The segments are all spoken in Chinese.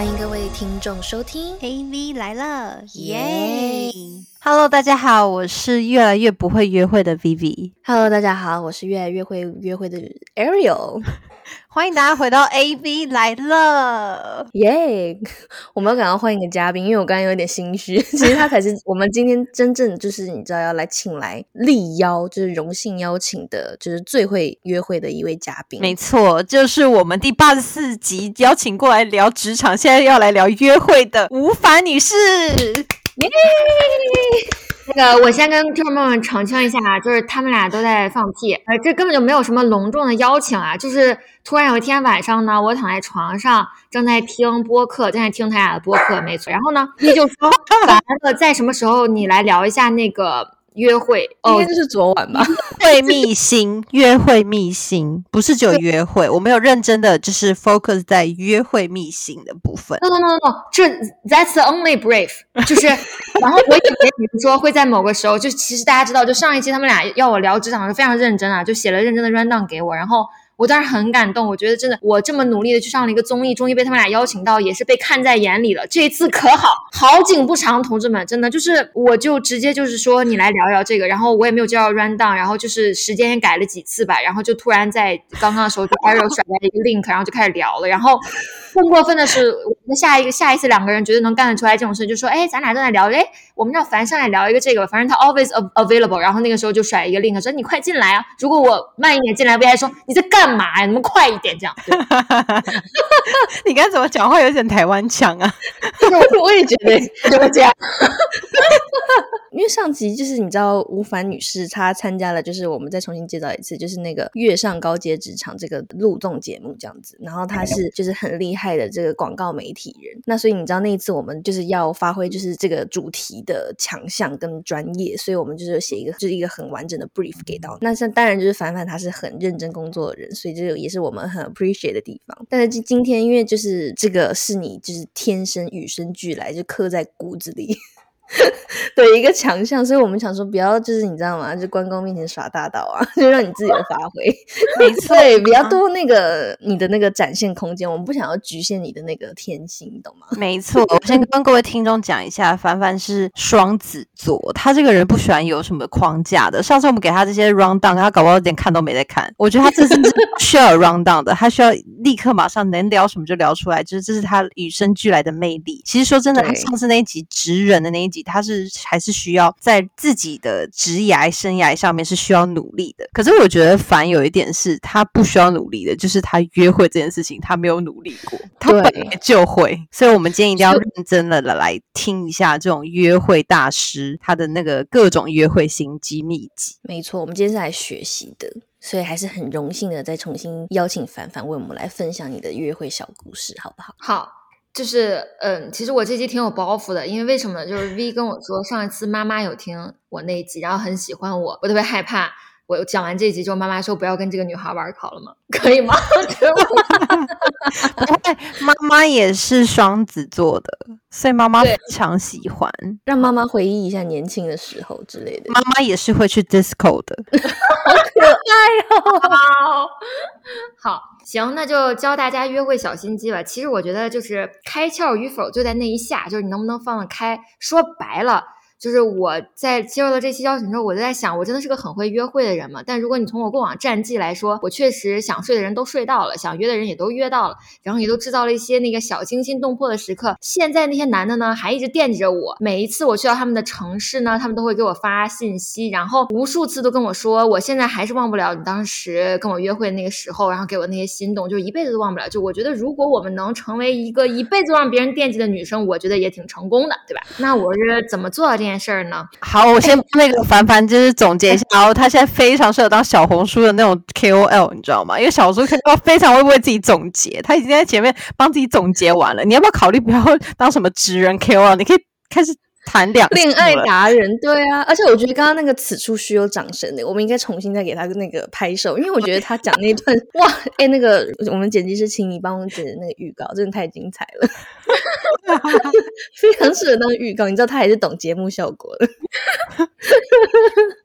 欢迎各位听众收听 AV 来了，耶！Hello，大家好，我是越来越不会约会的 Vivi。！Hello，大家好，我是越来越会约会的 Ariel。欢迎大家回到 AV 来了。耶！我们要赶快换一个嘉宾，因为我刚刚有点心虚。其实他才是我们今天真正就是你知道要来请来力邀，就是荣幸邀请的，就是最会约会的一位嘉宾。没错，就是我们第八十四集邀请过来聊职场，现在要来聊约会的吴凡女士。耶！那个，我先跟听众朋友们澄清一下啊，就是他们俩都在放屁，呃，这根本就没有什么隆重的邀请啊，就是突然有一天晚上呢，我躺在床上正在听播客，正在听他俩的播客，没错。然后呢，你就说，完了，在什么时候你来聊一下那个约会？应哦该，就是昨晚吧？会密心，约会密心，不是只有约会，我没有认真的就是 focus 在约会密心的部分。No no no no no，这 That's the only brief，就是，然后我以为比如说会在某个时候，就其实大家知道，就上一期他们俩要我聊职场是非常认真啊，就写了认真的 rundown 给我，然后我当时很感动，我觉得真的我这么努力的去上了一个综艺，终于被他们俩邀请到，也是被看在眼里了，这一次可好，好景不长，同志们，真的。就是我就直接就是说你来聊聊这个，然后我也没有叫到 rundown，然后就是时间也改了几次吧，然后就突然在刚刚的时候就 Ariel 甩来一个 link，然后就开始聊了，然后更过分的是，那下一个下一次两个人觉得能干得出来这种事，就说哎，咱俩正在聊，哎，我们让凡上来聊一个这个，反正他 always av- available，然后那个时候就甩一个 link 说你快进来啊，如果我慢一点进来，不还说你在干嘛呀？你们快一点这样？对 你刚才怎么讲话有点台湾腔啊？我也觉得就会这样。因为上集就是你知道吴凡女士她参加了，就是我们再重新介绍一次，就是那个《月上高阶职场》这个录综节目这样子。然后她是就是很厉害的这个广告媒体人。那所以你知道那一次我们就是要发挥就是这个主题的强项跟专业，所以我们就是写一个就是一个很完整的 brief 给到。那像当然就是凡凡她是很认真工作的人，所以这个也是我们很 appreciate 的地方。但是今今天因为就是这个是你就是天生与生俱来就刻在骨子里。的一个强项，所以我们想说，不要就是你知道吗？就关公面前耍大刀啊，就让你自由发挥。没错，对，比较多那个你的那个展现空间，我们不想要局限你的那个天性，你懂吗？没错，我先跟各位听众讲一下，凡凡是双子座，他这个人不喜欢有什么框架的。上次我们给他这些 round down，他搞不好连看都没在看。我觉得他这是不需要有 round down 的，他需要立刻马上能聊什么就聊出来，就是这是他与生俱来的魅力。其实说真的，他上次那一集直人的那一集，他是还是需要在自己的职涯生涯上面是需要努力的。可是我觉得凡有一点是他不需要努力的，就是他约会这件事情他没有努力过，他本对来就会。所以我们今天一定要认真的来听一下这种约会大师他的那个各种约会心机秘籍。没错，我们今天是来学习的，所以还是很荣幸的再重新邀请凡凡为我们来分享你的约会小故事，好不好？好，就是嗯，其实我这期挺有包袱的，因为为什么呢？就是 V 跟我说上一次妈妈有听我那一集，然后很喜欢我，我特别害怕。我讲完这集之后，妈妈说不要跟这个女孩玩儿，好了吗？可以吗？不会，妈妈也是双子座的，所以妈妈非常喜欢。让妈妈回忆一下年轻的时候之类的。妈妈也是会去 disco 的。好，好，行，那就教大家约会小心机吧。其实我觉得就是开窍与否就在那一下，就是你能不能放得开。说白了。就是我在接受了这期邀请之后，我就在想，我真的是个很会约会的人嘛？但如果你从我过往战绩来说，我确实想睡的人都睡到了，想约的人也都约到了，然后也都制造了一些那个小惊心动魄的时刻。现在那些男的呢，还一直惦记着我。每一次我去到他们的城市呢，他们都会给我发信息，然后无数次都跟我说，我现在还是忘不了你当时跟我约会的那个时候，然后给我那些心动，就一辈子都忘不了。就我觉得，如果我们能成为一个一辈子让别人惦记的女生，我觉得也挺成功的，对吧？那我是怎么做到这件事儿呢？好，我先那个凡凡就是总结一下，然后他现在非常适合当小红书的那种 KOL，你知道吗？因为小红书 K O 非常会为自己总结，他已经在前面帮自己总结完了。你要不要考虑不要当什么职人 KOL？你可以开始弹两恋爱达人，对啊，而且我觉得刚刚那个此处需有掌声的，我们应该重新再给他那个拍手，因为我觉得他讲那段 哇，哎、那个我们剪辑师请你帮我剪的那个预告，真的太精彩了，非常适合当预告，你知道他也是懂节目效果的。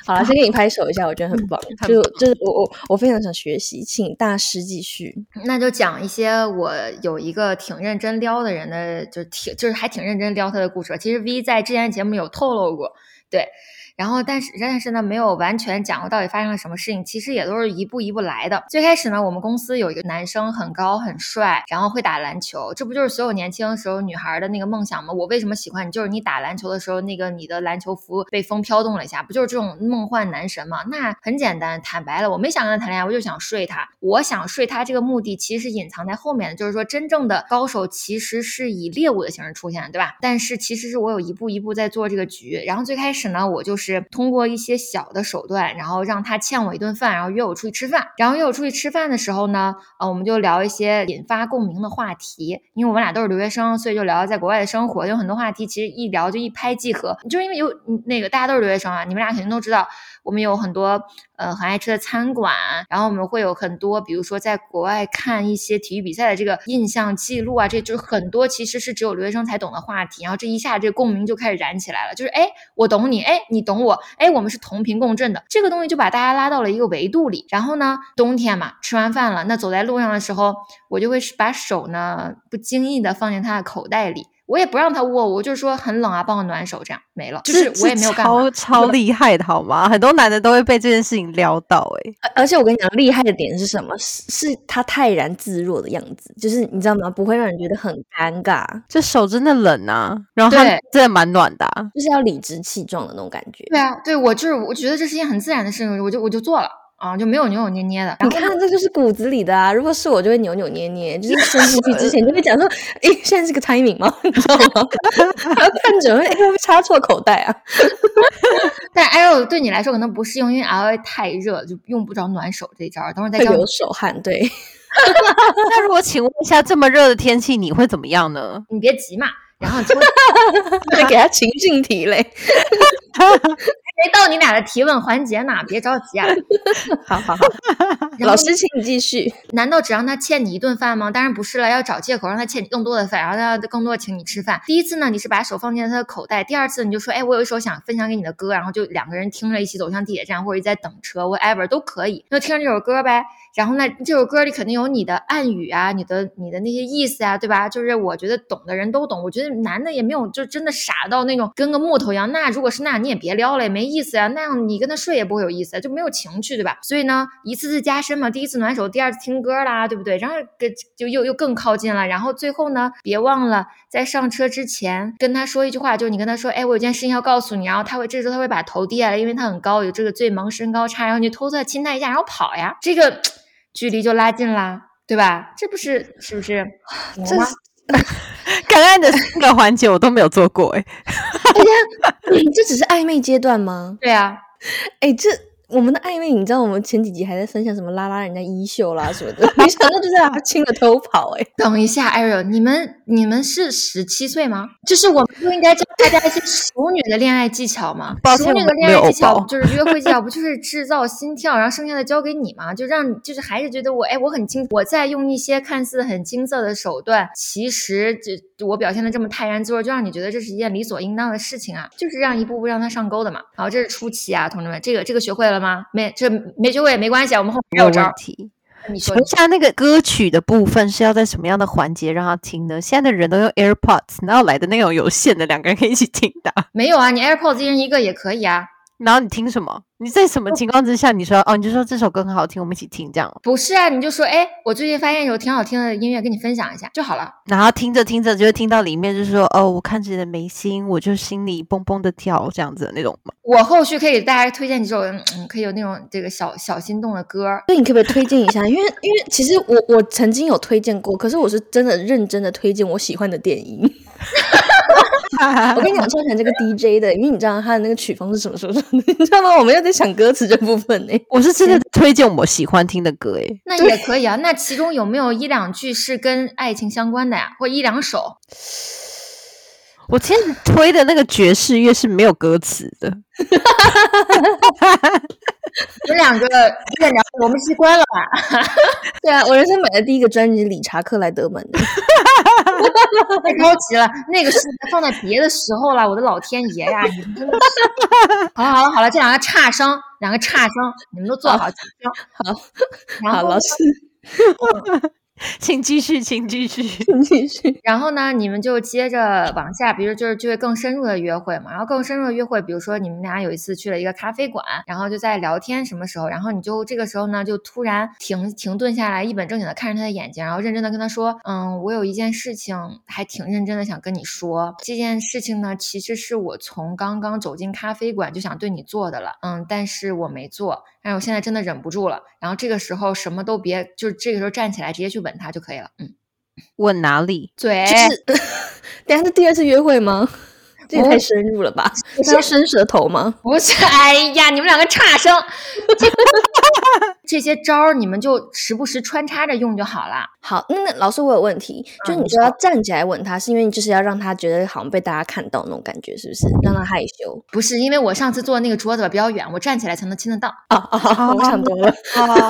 好了，先给你拍手一下，我觉得很棒，很就就是我我我非常想学习，请大师继续。那就讲一些我有一个挺认真撩的人的，就挺就是还挺认真撩他的故事。其实 V 在之前节目有透露过，对。然后，但是但是呢，没有完全讲过到底发生了什么事情。其实也都是一步一步来的。最开始呢，我们公司有一个男生很高很帅，然后会打篮球，这不就是所有年轻时候女孩的那个梦想吗？我为什么喜欢你？就是你打篮球的时候，那个你的篮球服被风飘动了一下，不就是这种梦幻男神吗？那很简单，坦白了，我没想跟他谈恋爱，我就想睡他。我想睡他这个目的其实是隐藏在后面的，就是说真正的高手其实是以猎物的形式出现，对吧？但是其实是我有一步一步在做这个局。然后最开始呢，我就是是通过一些小的手段，然后让他欠我一顿饭，然后约我出去吃饭。然后约我出去吃饭的时候呢，呃，我们就聊一些引发共鸣的话题，因为我们俩都是留学生，所以就聊在国外的生活，有很多话题其实一聊就一拍即合，就是因为有那个大家都是留学生啊，你们俩肯定都知道，我们有很多呃很爱吃的餐馆，然后我们会有很多，比如说在国外看一些体育比赛的这个印象记录啊，这就是很多其实是只有留学生才懂的话题，然后这一下这共鸣就开始燃起来了，就是哎我懂你，哎你懂我，哎我们是同频共振的，这个东西就把大家拉到了一个维度里。然后呢，冬天嘛，吃完饭了，那走在路上的时候，我就会把手呢不经意的放进他的口袋里。我也不让他握，我就说很冷啊，帮我暖手，这样没了。就是我也没有干嘛。超超厉害的好吗？很多男的都会被这件事情撩到哎、而而且我跟你讲，厉害的点是什么？是是他泰然自若的样子，就是你知道吗？不会让人觉得很尴尬，这手真的冷啊，然后他真的蛮暖的、啊。就是要理直气壮的那种感觉。对啊，对我就是我觉得这是一件很自然的事情，我就我就做了啊，就没有扭扭捏捏的。你看，这就是骨子里的啊！如果是我，就会扭扭捏捏，就是伸进去之前就会讲说：“诶，现在是个 timing 吗？你知道吗？” 还要看准，哎，会不会插错口袋啊？但 Arrow 对你来说可能不适用，因为 L A 太热，就用不着暖手这一招。等会儿再教你会流。手汗，对。那如果请问一下，这么热的天气你会怎么样呢？你别急嘛，然后就再给他情境题嘞。没到你俩的提问环节呢，别着急啊。好好好，老师，请你继续。难道只让他欠你一顿饭吗？当然不是了，要找借口让他欠你更多的饭，然后他更多的请你吃饭。第一次呢，你是把手放进他的口袋；第二次你就说，哎，我有一首想分享给你的歌，然后就两个人听着一起走向地铁站，或者在等车，whatever 都可以，就听着这首歌呗。然后呢，这首歌里肯定有你的暗语啊，你的你的那些意思啊，对吧？就是我觉得懂的人都懂，我觉得男的也没有就真的傻到那种跟个木头一样。那如果是那样，你也别撩了，也没意思呀、那样你跟他睡也不会有意思，就没有情趣，对吧？所以呢，一次次加深嘛，第一次暖手，第二次听歌啦，对不对？然后跟就又又更靠近了。然后最后呢，别忘了在上车之前跟他说一句话，就是你跟他说，哎，我有件事情要告诉你，然后他会这时候他会把头低下来，因为他很高，有这个最萌身高差，然后你就偷偷的亲他一下，然后跑呀，这个 距离就拉近啦，对吧？这不是是不是？这 刚刚的三个环节我都没有做过哎、这只是暧昧阶段吗？对啊，哎，这我们的暧昧，你知道我们前几集还在分享什么拉拉人家衣袖啦什么的，没想到就在他亲了偷跑、哎，等一下，Ariel，你们你们是十七岁吗？就是我们不应该教大家一些熟女的恋爱技巧吗？抱歉熟女的恋爱技巧就是约会技巧，不就是制造心跳，然后剩下的交给你吗？就让就是还是觉得我哎我很清，我在用一些看似很青涩的手段，其实就我表现的这么泰然自若，就让你觉得这是一件理所应当的事情啊，就是让一步步让他上钩的嘛。好，这是初期啊，同志们，这个这个学会了吗？没这没学会也没关系啊，我们后面还有招问题。你说下，那个歌曲的部分是要在什么样的环节让他听呢？现在的人都用 AirPods，哪有来的那种有线的，两个人可以一起听的啊？没有啊？你 AirPods 一人一个也可以啊。然后你听什么？你在什么情况之下你说哦，你就说这首歌很好听，我们一起听这样，不是啊，你就说，哎，我最近发现有挺好听的音乐，跟你分享一下就好了。然后听着听着就会听到里面就是说哦，我看着你的眉心，我就心里蹦蹦的跳这样子的那种嘛。我后续可以给大家推荐几首，嗯，可以有那种这个小小心动的歌儿。所以你可不可以推荐一下？因为因为其实我我曾经有推荐过，可是我是真的认真的推荐我喜欢的电影。我跟你讲，超喜欢这个 DJ 的，因为你知道他的那个曲风是什么什么什么的，你知道吗？我们又在想歌词这部分呢。我是真的推荐我喜欢听的歌诶。那也可以啊。那其中有没有一两句是跟爱情相关的呀，或一两首？我今天推的那个爵士乐是没有歌词的。你们两个有点聊，我们是关了吧？对啊，我人生买的第一个专辑理查克莱德门的。太高级了，那个是放在别的时候了。我的老天爷呀！你们真的是…… 好了好了好了，这两个差生，两个差生，你们都做好，好，然后好，老师，请继续，请继续。请继续。然后呢，你们就接着往下，比如就是就会更深入的约会嘛。然后更深入的约会，比如说你们俩有一次去了一个咖啡馆，然后就在聊天，什么时候？然后你就这个时候呢，就突然停停顿下来，一本正经的看着他的眼睛，然后认真的跟他说：“嗯，我有一件事情还挺认真的想跟你说。这件事情呢，其实是我从刚刚走进咖啡馆就想对你做的了，嗯，但是我没做。但是我现在真的忍不住了。然后这个时候什么都别，就是这个时候站起来直接去吻他就可以了。嗯，吻哪里？嘴这是，等下是第二次约会吗？这也太深入了吧？是要伸舌头吗？不是，哎呀，你们两个差生，这这些招儿你们就时不时穿插着用就好了。好，那那老师我有问题，就你说要站起来吻他，是因为你就是要让他觉得好像被大家看到那种感觉，是不是？让他害羞。不是因为我上次坐的那个桌子比较远，我站起来才能亲得到。啊啊！我想多了。啊，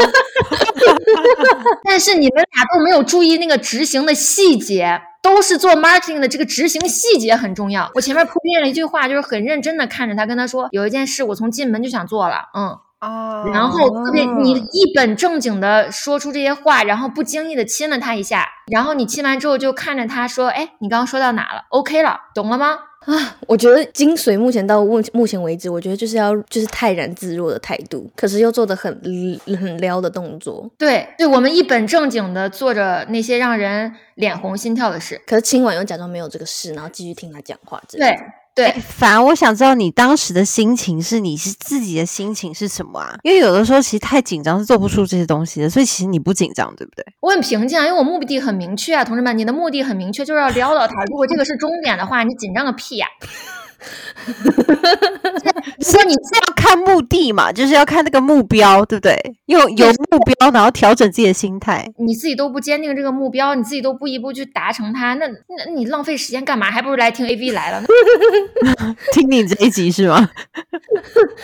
但是你们俩都没有注意那个执行的细节，都是做 marketing 的这个执行细节很重要。我前面铺垫了一句话，就是很认真的看着他，跟他说有一件事我从进门就想做了，嗯，哦然后特别你一本正经的说出这些话，然后不经意的亲了他一下，然后你亲完之后就看着他说，哎，你刚刚说到哪了？OK 了，懂了吗？啊，我觉得精髓目前到目目前为止，我觉得就是要就是泰然自若的态度，可是又做的很很撩的动作。对，对我们一本正经的做着那些让人脸红心跳的事。可是亲完又假装没有这个事，然后继续听他讲话。对对，反而我想知道你当时的心情是你是自己的心情是什么啊？因为有的时候其实太紧张是做不出这些东西的，所以其实你不紧张，对不对？我很平静啊，因为我目的很明确啊，同志们，你的目的很明确，就是要撩到他。如果这个是终点的话，你紧张个屁呀、所以你是要看目的嘛，就是要看那个目标，对不对？有有目标，然后调整自己的心态。你自己都不坚定这个目标，你自己都不一步去达成它，那那你浪费时间干嘛？还不如来听 AV 来了，听你这一集是吗？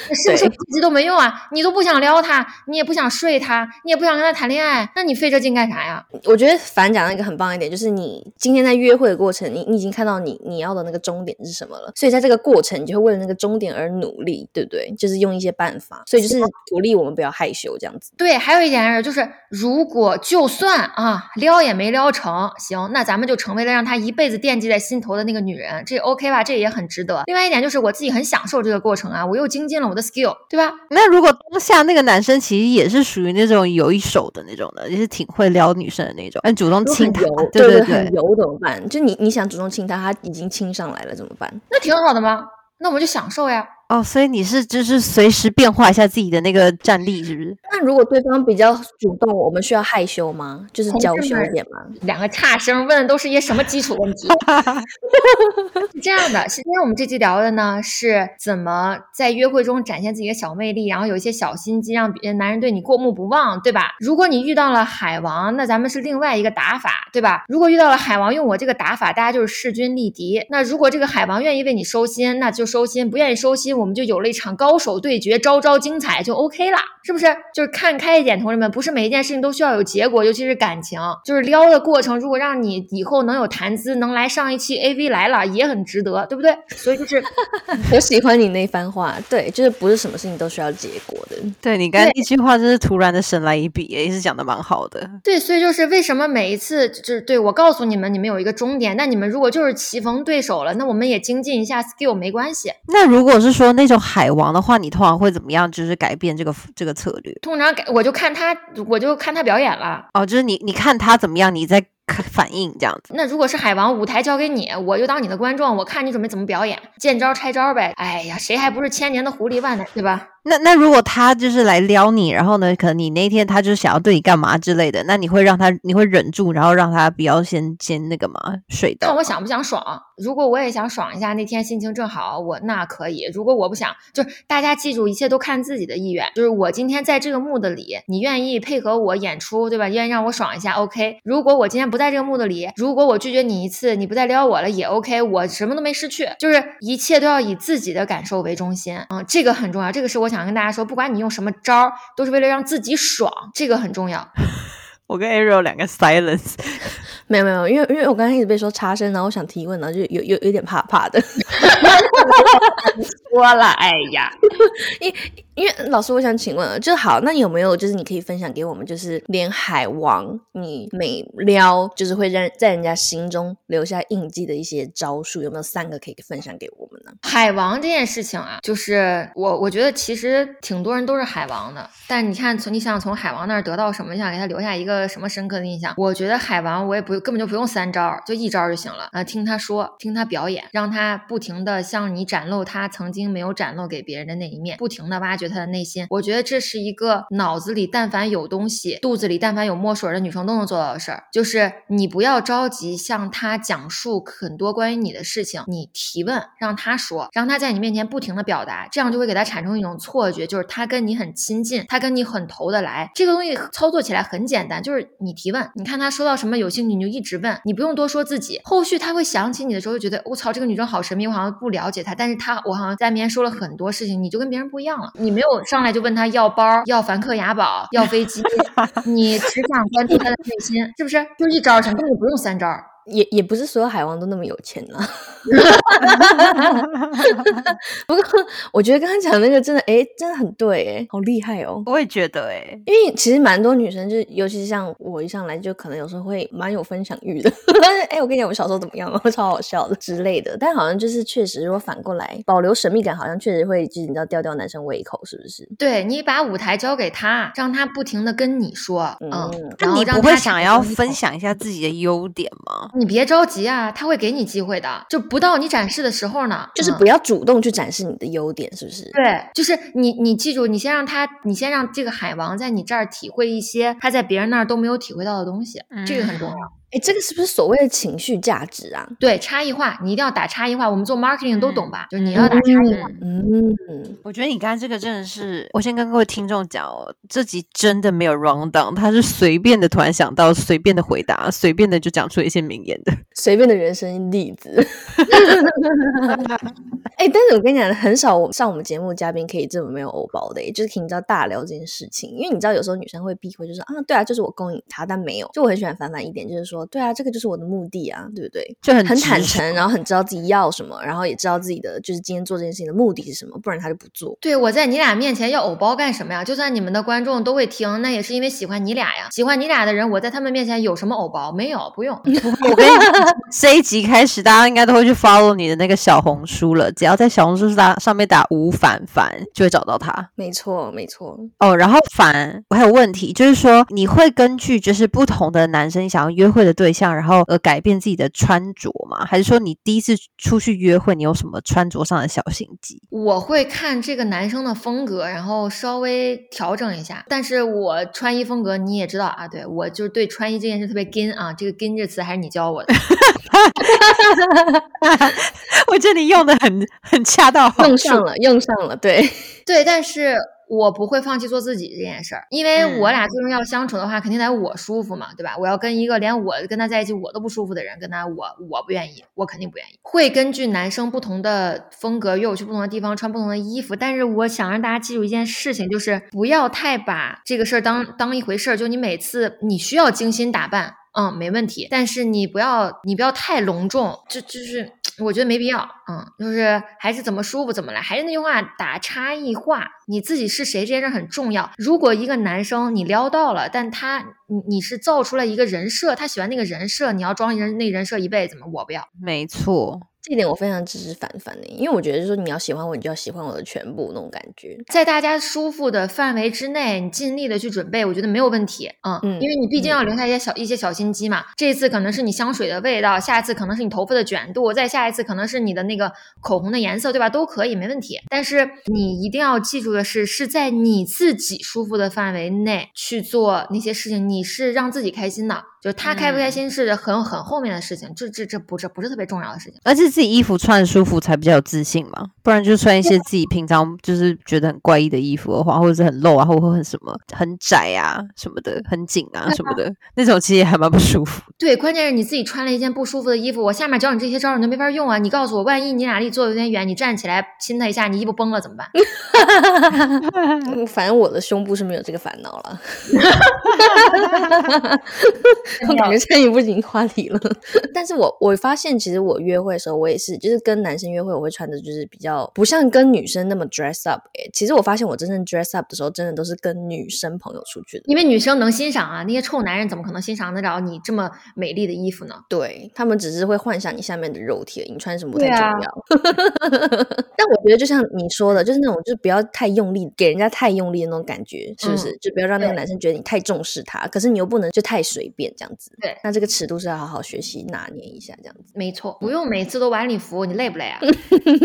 那 是不是自己都没用啊？你都不想撩他，你也不想睡他，你也不想跟他谈恋爱，那你费这劲干啥呀？我觉得凡讲了一个很棒一点，就是你今天在约会的过程，你你已经看到你你要的那个终点是什么了，所以在这个过程，你就会为了那个终点而努力，对不对？就是用一些办法，所以就是鼓励我们不要害羞这样子。对，还有一点是，就是如果就算啊撩也没撩成，行，那咱们就成为了让他一辈子惦记在心头的那个女人，这 OK 吧？这也很值得。另外一点就是我自己很享受这个过程啊，我又精进了我的 skill，对吧？那如果当下那个男生其实也是属于那种有一手的那种的，也是挺会撩女生的那种，很主动亲她，，对对对很油怎么办？就你你想主动亲他，他已经亲上来了怎么办？那挺好的吗？那我们就享受呀。哦，所以你是就是随时变化一下自己的那个战力，是不是？那如果对方比较主动，我们需要害羞吗？就是娇羞一点吗？两个差生问的都是一些什么基础问题？是这样的，今天我们这期聊的呢，是怎么在约会中展现自己的小魅力，然后有一些小心机，让别男人对你过目不忘，对吧？如果你遇到了海王，那咱们是另外一个打法，对吧？如果遇到了海王，用我这个打法，大家就是势均力敌。那如果这个海王愿意为你收心，那就收心；不愿意收心，我们就有了一场高手对决，招招精彩，就 OK 啦，是不是？就是看开一点，同志们，不是每一件事情都需要有结果，尤其是感情，就是撩的过程，如果让你以后能有谈资，能来上一期 AV 来了，也很值得，对不对？所以就是 我喜欢你那番话，对，就是不是什么事情都需要结果的。对你刚才那句话真是突然的神来一笔，也是讲的蛮好的。对，所以就是为什么每一次就是对我告诉你们，你们有一个终点，那你们如果就是棋逢对手了，那我们也精进一下 skill 没关系。那如果是说那种海王的话，你通常会怎么样？就是改变这个这个策略？通常改我就看他，我就看他表演了。哦，就是你你看他怎么样，你再看反应这样子。那如果是海王，舞台交给你，我就当你的观众，我看你准备怎么表演，见招拆招呗。哎呀，谁还不是千年的狐狸万年，对吧？那那如果他就是来撩你，然后呢，可能你那天他就是想要对你干嘛之类的，那你会让他，你会忍住，然后让他不要先先那个嘛睡到？看我想不想爽。如果我也想爽一下，那天心情正好，我那可以。如果我不想，就是大家记住，一切都看自己的意愿。就是我今天在这个 mood 里，你愿意配合我演出，对吧？愿意让我爽一下，OK。如果我今天不在这个 mood 里，如果我拒绝你一次，你不再撩我了，也 OK。我什么都没失去，就是一切都要以自己的感受为中心。嗯，这个很重要。这个是我想跟大家说，不管你用什么招儿，都是为了让自己爽，这个很重要。我跟 Ariel 两个 silence。没有没有，因为因为我刚才一直被说插声，然后我想提问，然后就有有有点怕怕的。说了，哎呀，因因为老师，我想请问，就好，那有没有就是你可以分享给我们，就是连海王你每撩，就是会让在人家心中留下印记的一些招数，有没有三个可以分享给我们呢？海王这件事情啊，就是我我觉得其实挺多人都是海王的，但你看从你想从海王那儿得到什么，你想给他留下一个什么深刻的印象？我觉得海王我也不根本就不用三招，就一招就行了啊！听他说，听他表演，让他不停的向你展露他曾经没有展露给别人的那一面，不停的挖掘他的内心。我觉得这是一个脑子里但凡有东西，肚子里但凡有墨水的女生都能做到的事儿。就是你不要着急向他讲述很多关于你的事情，你提问，让他说，让他在你面前不停的表达，这样就会给他产生一种错觉，就是他跟你很亲近，他跟你很投得来。这个东西操作起来很简单，就是你提问，你看他说到什么有兴趣，你就一直问，你不用多说自己。后续他会想起你的时候，就觉得我操，这个女生好神秘，我好像不了解她，但是她我好像在面前说了很多事情，你就跟别人不一样了。你没有上来就问他要包、要梵克雅宝、要飞机，你只想关注他的内心，是不是？就一招，根本不用三招。也也不是所有海王都那么有钱呢。不过我觉得刚刚讲那个真的，哎，真的很对，哎，好厉害哦！我也觉得，哎，因为其实蛮多女生，就尤其是像我一上来就可能有时候会蛮有分享欲的。哎，我跟你讲，我小时候怎么样，我 超好笑的之类的。但好像就是确实，如果反过来保留神秘感，好像确实会就是你知道吊吊男生胃口，是不是？对你把舞台交给他，让他不停的跟你说，嗯，那你不会想要分享一下自己的优点吗？你别着急啊，他会给你机会的，就不到你展示的时候呢，就是不要主动去展示你的优点，是不是？对，就是你，你记住，你先让他，你先让这个海王在你这儿体会一些他在别人那儿都没有体会到的东西，这个很重要。哎，这个是不是所谓的情绪价值啊？对，差异化，你一定要打差异化。我们做 marketing 都懂吧？就是你要打差异化。嗯，我觉得你刚才这个真的是，我先跟各位听众讲哦，这集真的没有 round down，他是随便的，突然想到，随便的回答，随便的就讲出一些名言的，随便的人生例子。哎，但是我跟你讲，很少我上我们节目嘉宾可以这么没有欧包的，就是可以你知道大聊这件事情，因为你知道有时候女生会避讳，就说啊，对啊，就是我勾引他，但没有。就我很喜欢凡凡一点，就是说。对啊，这个就是我的目的啊，对不对？就很很坦诚，然后很知道自己要什么，然后也知道自己的就是今天做这件事情的目的是什么，不然他就不做。对我在你俩面前要偶包干什么呀？就算你们的观众都会听，那也是因为喜欢你俩呀。喜欢你俩的人，我在他们面前有什么偶包？没有，不用。我跟你这一集开始，大家应该都会去 follow 你的那个小红书了。只要在小红书上上面打吴凡凡，就会找到他。没错，没错。哦，然后凡，我还有问题，就是说你会根据就是不同的男生想要约会的对象，然后呃。改变自己的穿着吗？还是说你第一次出去约会，你有什么穿着上的小心机？我会看这个男生的风格，然后稍微调整一下。但是我穿衣风格你也知道啊，对我就是对穿衣这件事特别跟啊。这个跟这词还是你教我的，我觉得你用的很很恰到好处，用上了，用上了，对对，但是。我不会放弃做自己这件事儿，因为我俩最终要相处的话，肯定得我舒服嘛，对吧？我要跟一个连我跟他在一起我都不舒服的人跟他，我我不愿意，我肯定不愿意。会根据男生不同的风格约我去不同的地方穿不同的衣服，但是我想让大家记住一件事情，就是不要太把这个事儿当当一回事儿。就你每次你需要精心打扮，嗯，没问题，但是你不要你不要太隆重，就就是。我觉得没必要，嗯，就是还是怎么舒服怎么来，还是那句话，打差异化，你自己是谁这件事很重要。如果一个男生你撩到了，但他你你是造出来一个人设，他喜欢那个人设，你要装人那人设一辈子吗？我不要。没错。这点我非常支持凡凡的，因为我觉得就是说你要喜欢我，你就要喜欢我的全部那种感觉。在大家舒服的范围之内，你尽力的去准备，我觉得没有问题。嗯，嗯因为你毕竟要留下一些小一些小心机嘛。这一次可能是你香水的味道，下一次可能是你头发的卷度，再下一次可能是你的那个口红的颜色，对吧？都可以，没问题。但是你一定要记住的是，是在你自己舒服的范围内去做那些事情，你是让自己开心的。就是他开不开心是很很后面的事情，这这这不是不是特别重要的事情。而且自己衣服穿的舒服才比较有自信嘛，不然就穿一些自己平常就是觉得很怪异的衣服的话，或者是很露啊，或者很什么很窄啊什么的，很紧啊什么的，那种其实也还蛮不舒服。对，关键是你自己穿了一件不舒服的衣服，我下面教你这些招你都没法用啊！你告诉我，万一你俩离坐的有点远，你站起来亲他一下，你衣服崩了怎么办？嗯 反正我的胸部是没有这个烦恼了。我感觉这一步已经话题了。但是我我发现，其实我约会的时候，我也是，就是跟男生约会，我会穿的就是比较不像跟女生那么 dress up、欸。其实我发现，我真正 dress up 的时候，真的都是跟女生朋友出去的。因为女生能欣赏啊，那些臭男人怎么可能欣赏得了你这么美丽的衣服呢？对他们只是会幻想你下面的肉体，你穿什么不太重要。但我觉得就像你说的，就是那种就是不要太用力，给人家太用力的那种感觉，是不是？就不要让那个男生觉得你太重视他，可是你又不能就太随便这样子。对那这个尺度是要好好学习拿捏一下，这样子。没错，不用每次都晚礼服，你累不累啊？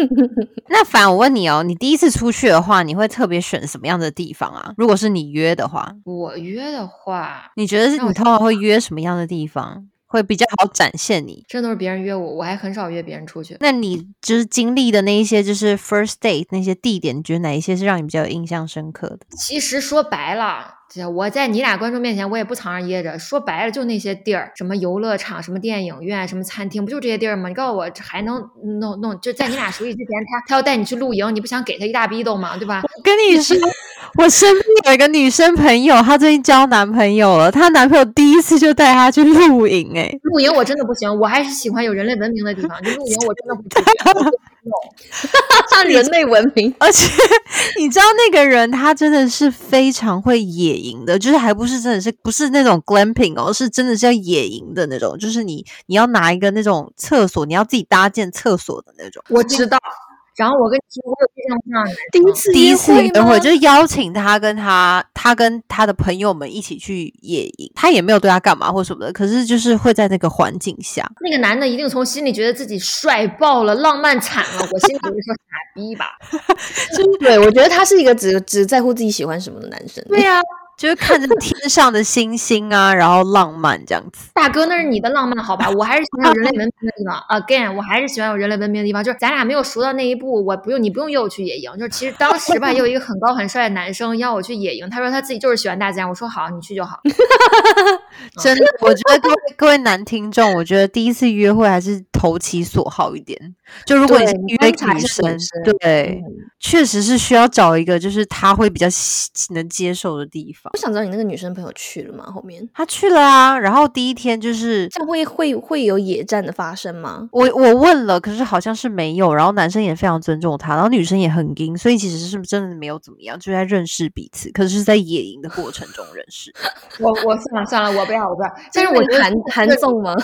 那反我问你哦，你第一次出去的话，你会特别选什么样的地方啊？如果是你约的话，我约的话，你觉得是你通常会约什么样的地方，会比较好展现你？真都是别人约我，我还很少约别人出去。那你就是经历的那一些，就是 first date 那些地点，你觉得哪一些是让你比较有印象深刻的？其实说白了，这我在你俩观众面前，我也不藏着掖着。说白了，就那些地儿，什么游乐场、什么电影院、什么餐厅，不就这些地儿吗？你告诉我，这还能弄弄？就在你俩熟悉之前，他他要带你去露营，你不想给他一大逼斗吗？对吧？我跟你说，我身边有一个女生朋友，她最近交男朋友了，她男朋友第一次就带她去露营、欸，哎，露营我真的不行，我还是喜欢有人类文明的地方。就露营我真的不出去，我不弄人类文明，而且你知道那个人他真的是非常会野营的，就是还不是真的是不是那种 glamping 哦，是真的是要野营的那种，就是你你要拿一个那种厕所，你要自己搭建厕所的那种。我知道。然后我跟你说，我有非常非常难第一次第一次约吗约会就是邀请他跟他他跟他的朋友们一起去野营，他也没有对他干嘛或什么的，可是就是会在那个环境下，那个男的一定从心里觉得自己帅爆了，浪漫惨了。我心里就说傻逼吧。对我觉得他是一个只只在乎自己喜欢什么的男生。对呀、就是看着天上的星星啊，然后浪漫这样子。大哥，那是你的浪漫，好吧？我还是喜欢有人类文明的地方。Again，我还是喜欢有人类文明的地方。就是咱俩没有熟到那一步，我不用你不用约我去野营。就是其实当时吧，也有一个很高很帅的男生邀我去野营，他说他自己就是喜欢大自然。我说好，你去就好。真的，我觉得各位各位男听众，我觉得第一次约会还是投其所好一点。就如果你是约女生，对，确实是需要找一个就是他会比较能接受的地方我。想知道你那个女生朋友去了吗？后面他去了啊，然后第一天就是这样会会会有野战的发生吗？我我问了，可是好像是没有，然后男生也非常尊重他，然后女生也很硬，所以其实是真的没有怎么样，就在认识彼此，可是是在野营的过程中认识。我我算了算了，我不要我不要。但是我韩韩综吗？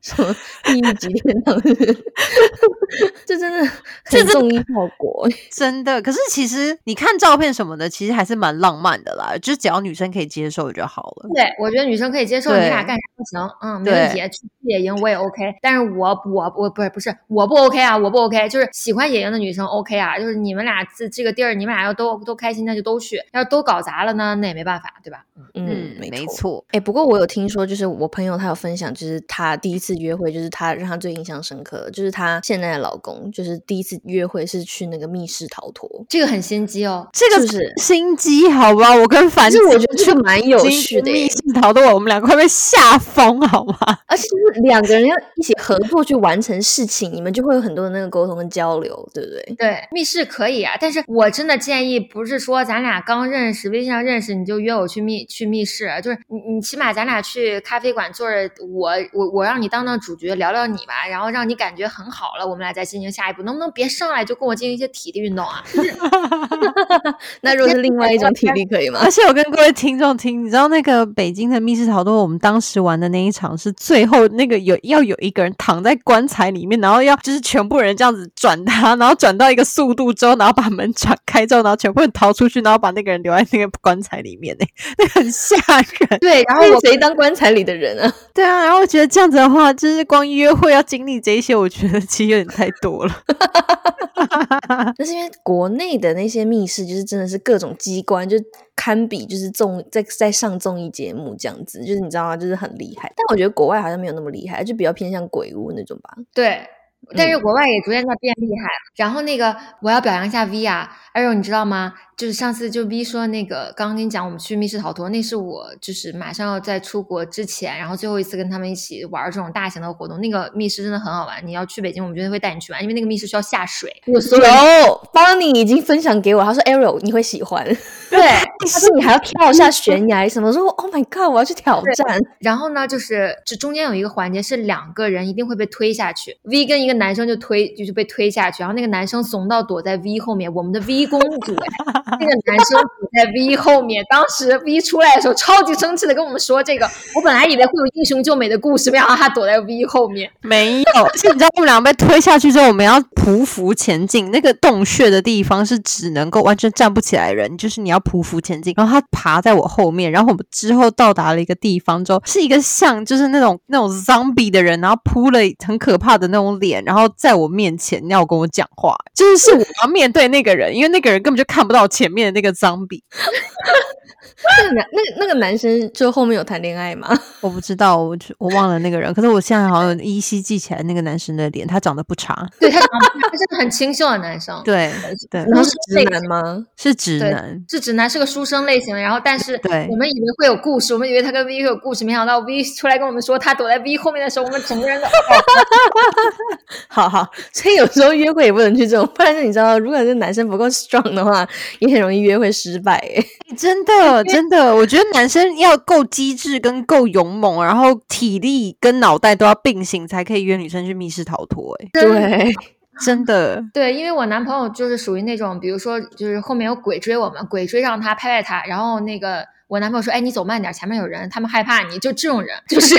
什么地狱级天堂？这真的很综艺效果。真的，可是其实你看照片什么的，其实还是蛮浪漫的啦，就只要女生可以接受就好了。对，我觉得女生可以接受你俩干啥都行，嗯，没问题。去野营我也 OK，但是我我我不是不是我不 OK 啊，我不 OK，就是喜欢野营的女生 OK 啊，就是你们俩这这个地儿，你们俩要都都开心，那就都去；要是都搞砸了呢，那也没办法，对吧？嗯，没。错。哎、不过我有听说，就是我朋友他有分享，就是他第一次约会，就是他让他最印象深刻的，就是他现在的老公，就是第一次约会是去那个密室逃脱。这个很心机哦。这个是心机，好吧？我跟凡子其实我觉得这个蛮有趣的耶密室逃脱，我们两个快被吓疯，好吗？而且就是两个人要一起合作去完成事情，你们就会有很多的那个沟通跟交流，对不对？对，密室可以啊，但是我真的建议，不是说咱俩刚认识，微信上认识你就约我去密去密室，就是你你起码咱俩去咖啡馆坐着，我我我让你当当主角，聊聊你吧，然后让你感觉很好了，我们俩再进行下一步，能不能别上来就跟我进行一些体力运动啊？那如果是另外一种体力，可以吗而？且我跟各位听众听，你知道那个北京的密室逃脱，我们当时玩的那一场是最最后那个有要有一个人躺在棺材里面，然后要就是全部人这样子转他，然后转到一个速度之后，然后把门转开之后，然后全部人逃出去，然后把那个人留在那个棺材里面呢，那 很吓人。对，然后谁当棺材里的人啊？对啊，然后我觉得这样子的话，就是光约会要经历这一些，我觉得其实有点太多了。那是因为国内的那些密室，就是真的是各种机关，就堪比就是综在在上综艺节目这样子，就是你知道吗？就是很厉害。但我觉得国外好像没有那么厉害，就比较偏向鬼屋那种吧。对，但是嗯国外也逐渐在变厉害了。然后那个我要表扬一下 V 啊，哎呦，你知道吗？就是上次就 V 说那个，刚刚跟你讲我们去密室逃脱，那是我就是马上要在出国之前，然后最后一次跟他们一起玩这种大型的活动。那个密室真的很好玩，你要去北京，我们绝对会带你去玩，因为那个密室需要下水，有所有人有 Bonnie 已经分享给我，他说 Ariel 你会喜欢，对。他说你还要跳下 悬崖什么，我说 Oh my God，我要去挑战。然后呢，就是这中间有一个环节是两个人一定会被推下去，V 跟一个男生就推就是被推下去，然后那个男生怂到躲在 V 后面，我们的 V 公主哎，那个男生躲在 V 后面，当时 V 出来的时候超级生气的跟我们说这个，我本来以为会有英雄救美的故事，没想到他躲在 V 后面。没有，而且你知道我们两个被推下去之后，我们要匍匐前进。那个洞穴的地方是只能够完全站不起来人，就是你要匍匐前进。然后他爬在我后面，然后我们之后到达了一个地方之后，是一个像就是那种那种 zombie 的人，然后铺了很可怕的那种脸，然后在我面前要跟我讲话，就是是我要面对那个人，因为那个人根本就看不到前面的那个脏笔。那个男那那个男生就后面有谈恋爱吗？我不知道，我就我忘了那个人，可是我现在好像依稀记起来那个男生的脸，他长得不差，对他长得他是个很清秀的男生，对对，然后是直男吗？是直男。是直男，是个书生类型的。然后，但是对我们以为会有故事，我们以为他跟 V 会有故事，没想到 V 出来跟我们说他躲在 V 后面的时候，我们整个人都好 好，所以有时候约会也不能去这种，不然就你知道，如果这男生不够 strong 的话，也很容易约会失败。哎，真的，真的，我觉得男生要够机智跟够勇猛，然后体力跟脑袋都要并行，才可以约女生去密室逃脱。哎，对，真的，对，因为我男朋友就是属于那种，比如说就是后面有鬼追我们，鬼追上他，拍拍他，然后那个我男朋友说：“哎，你走慢点，前面有人，他们害怕你。”就这种人，就是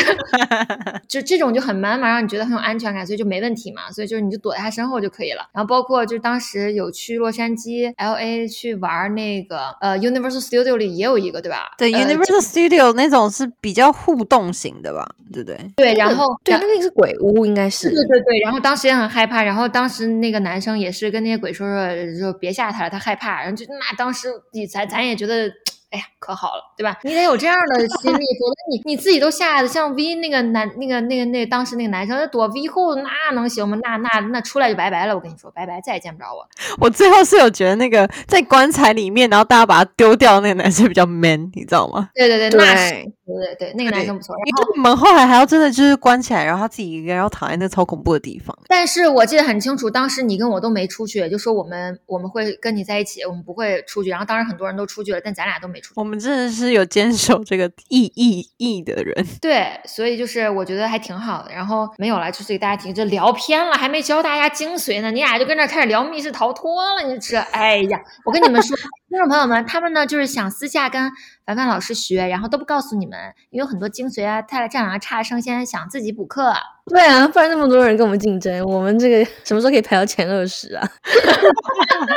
就这种就很 man 嘛，让你觉得很有安全感，所以就没问题嘛。所以就是你就躲在他身后就可以了。然后包括就是当时有去洛杉矶 L A 去玩那个呃 Universal Studio 里也有一个对吧？对呃，Universal Studio 那种是比较互动型的吧，对不对？对，然后对，那那个是鬼屋，应该是对对对，然后当时也很害怕，然后当时那个男生也是跟那些鬼说说，就别吓他了，他害怕，然后就那当时你咱咱也觉得。哎呀，可好了，对吧？你得有这样的心理，否则你你自己都吓得像 V 那个男那个那个那当时那个男生躲 V 后，那能行吗？那那那出来就拜拜了，我跟你说，拜拜，再也见不着我。我最后是有觉得那个在棺材里面，然后大家把他丢掉那个男生比较 man，你知道吗？对对对，那是对，对对对，那个男生不错。然因后，为门后来还要真的就是关起来，然后他自己一个人要躺在那超恐怖的地方。但是我记得很清楚，当时你跟我都没出去，就说我们我们会跟你在一起，我们不会出去。然后当时很多人都出去了，但咱俩都没我们真的是有坚守这个意义义的人。对，所以就是我觉得还挺好的。然后没有了，就是给大家听，这聊偏了，还没教大家精髓呢。你俩就跟这开始聊密室逃脱了，你这，哎呀，我跟你们说，听众朋友们，他们呢就是想私下跟凡凡老师学，然后都不告诉你们，因为有很多精髓啊、太战啊、差生先，想自己补课。对啊，不然那么多人跟我们竞争，我们这个什么时候可以排到前二十啊？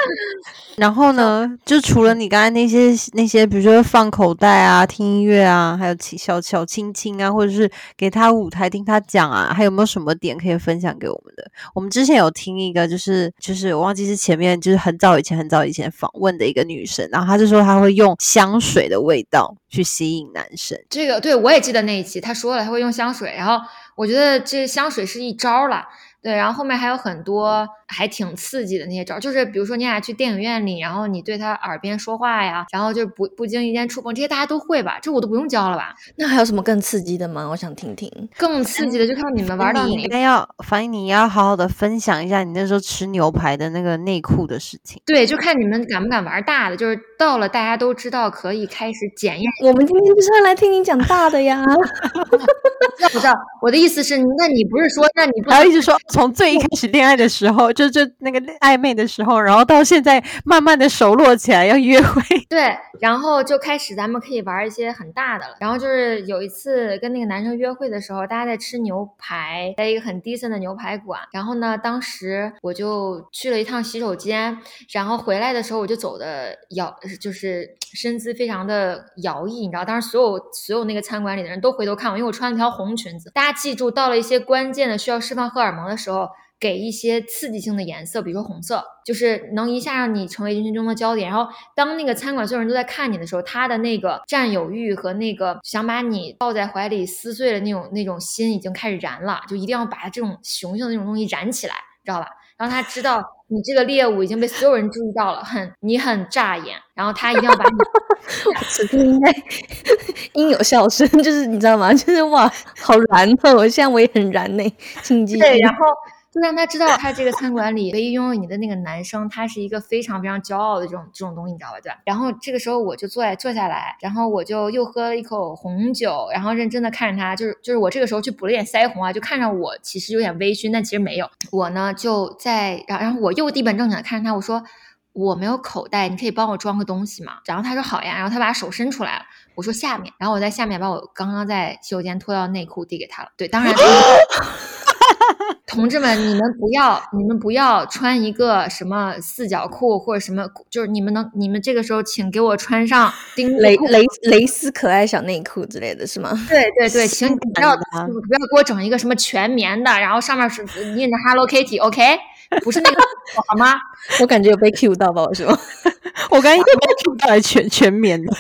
然后呢，就除了你刚才那些那些，比如说放口袋啊、听音乐啊，还有亲小小亲亲啊，或者是给他舞台听他讲啊，还有没有什么点可以分享给我们的？我们之前有听一个，就是就是我忘记是前面就是很早以前很早以前访问的一个女生，然后她就说她会用香水的味道去吸引男生。这个对我也记得那一期，她说了她会用香水，然后我觉得这香水是一招了。对，然后后面还有很多还挺刺激的那些招，就是比如说你俩去电影院里，然后你对他耳边说话呀，然后就不不经意间触碰，这些大家都会吧？这我都不用教了吧？那还有什么更刺激的吗？我想听听。更刺激的就看你们玩到哪个。你应该要，反正你要好好的分享一下你那时候吃牛排的那个内裤的事情。对，就看你们敢不敢玩大的，就是到了大家都知道可以开始检验。我们今天就是要来听你讲大的呀。知道，我知道。我的意思是，那你不是说，那你不还要一直说从最一开始恋爱的时候，就就那个暧昧的时候，然后到现在慢慢的熟络起来要约会，对，然后就开始咱们可以玩一些很大的了。然后就是有一次跟那个男生约会的时候，大家在吃牛排，在一个很低森的牛排馆。然后呢，当时我就去了一趟洗手间，然后回来的时候我就走的摇，就是身姿非常的摇曳，你知道，当时所有所有那个餐馆里的人都回头看我，因为我穿了条红裙子。大家记住，到了一些关键的需要释放荷尔蒙的时时候，给一些刺激性的颜色，比如说红色，就是能一下让你成为人群中的焦点。然后，当那个餐馆所有人都在看你的时候，他的那个占有欲和那个想把你抱在怀里撕碎的那种那种心已经开始燃了，就一定要把这种雄性的那种东西燃起来，知道吧？让他知道你这个猎物已经被所有人注意到了，很你很扎眼，然后他一定要把你。此刻应该应有笑声，就是你知道吗？就是哇，好燃哦！我现在我也很燃呢，请继续。对，然后就让他知道，他这个餐馆里唯一拥有你的那个男生，他是一个非常非常骄傲的这种这种东西，你知道吧？对吧？然后这个时候我就坐在坐下来，然后我就又喝了一口红酒，然后认真的看着他，就是就是我这个时候去补了点腮红啊，就看着我其实有点微醺，但其实没有。我呢就在，然然后我又一本正经的看着他，我说。我没有口袋，你可以帮我装个东西吗？然后他说好呀，然后他把手伸出来了，我说下面，然后我在下面把我刚刚在洗手间脱掉的内裤递给他了。对，当然，同志们，你们不要，你们不要穿一个什么四角裤或者什么，就是你们能，你们这个时候请给我穿上丁蕾蕾蕾丝可爱小内裤之类的是吗？对对对，请你不要不要给我整一个什么全棉的，然后上面是印着 Hello Kitty，OK。不是那个好吗？我感觉有被 Q 到吧？我说，我刚刚被 Q 到，全全棉的，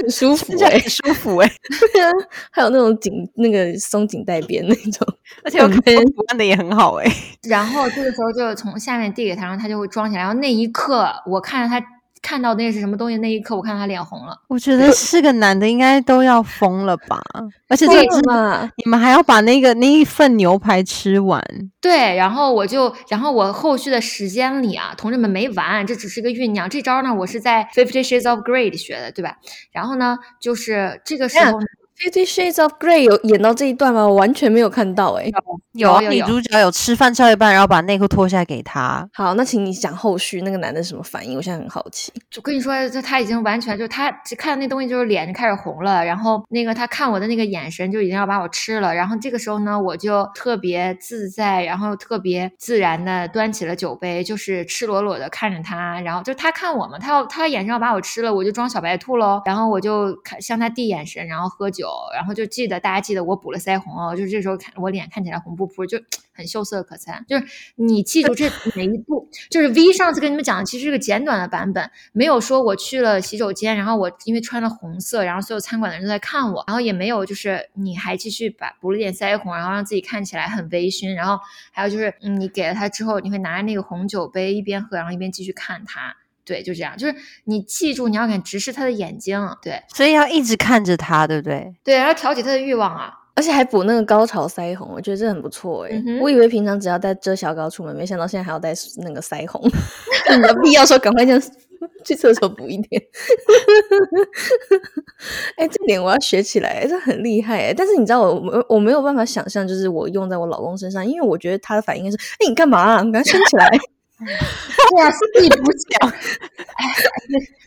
很舒服，很舒服哎。对啊，还有那种紧那个松紧带边那种，而且我看图案的也很好哎。然后这个时候就从下面递给他，然后他就会装起来。然后那一刻，我看着他。看到那是什么东西那一刻，我看他脸红了。我觉得是个男的，应该都要疯了吧？而且这个你们还要把那个那一份牛排吃完。对，然后我就，然后我后续的时间里啊，同志们没完，这只是个酝酿。这招呢，我是在 Fifty Shades of Grey 学的，对吧？然后呢，就是这个时候。Fifty Shades of Grey 有演到这一段吗？我完全没有看到哎。有女主角有吃饭吃到一半，然后把内裤脱下来给他。好，那请你讲后续那个男的什么反应？我现在很好奇。我跟你说，就他已经完全就他看那东西，就是脸就开始红了，然后那个他看我的那个眼神就已经要把我吃了。然后这个时候呢，我就特别自在，然后特别自然的端起了酒杯，就是赤裸裸的看着他。然后就他看我嘛，他要他眼神要把我吃了，我就装小白兔喽。然后我就看向他递眼神，然后喝酒。然后就记得大家记得我补了腮红哦，就是这时候看我脸看起来红扑扑，就很秀色可餐。就是你记住这每一步，就是 V 上次跟你们讲的其实是个简短的版本，没有说我去了洗手间，然后我因为穿了红色，然后所有餐馆的人都在看我，然后也没有就是你还继续把补了点腮红，然后让自己看起来很微醺，然后还有就是你给了他之后，你会拿着那个红酒杯一边喝，然后一边继续看他。对，就这样，就是你记住，你要敢直视他的眼睛，对，所以要一直看着他，对不对？对，要调节他的欲望啊，而且还补那个高潮腮红，我觉得这很不错哎。我以为平常只要带遮瑕膏出门，没想到现在还要带那个腮红。你的必要时候赶快就 去厕所补一点。哎，这点我要学起来，这很厉害哎。但是你知道，我我我没有办法想象，就是我用在我老公身上，因为我觉得他的反应是：哎，你干嘛？你赶快撑起来。对啊，是自己不讲。哎，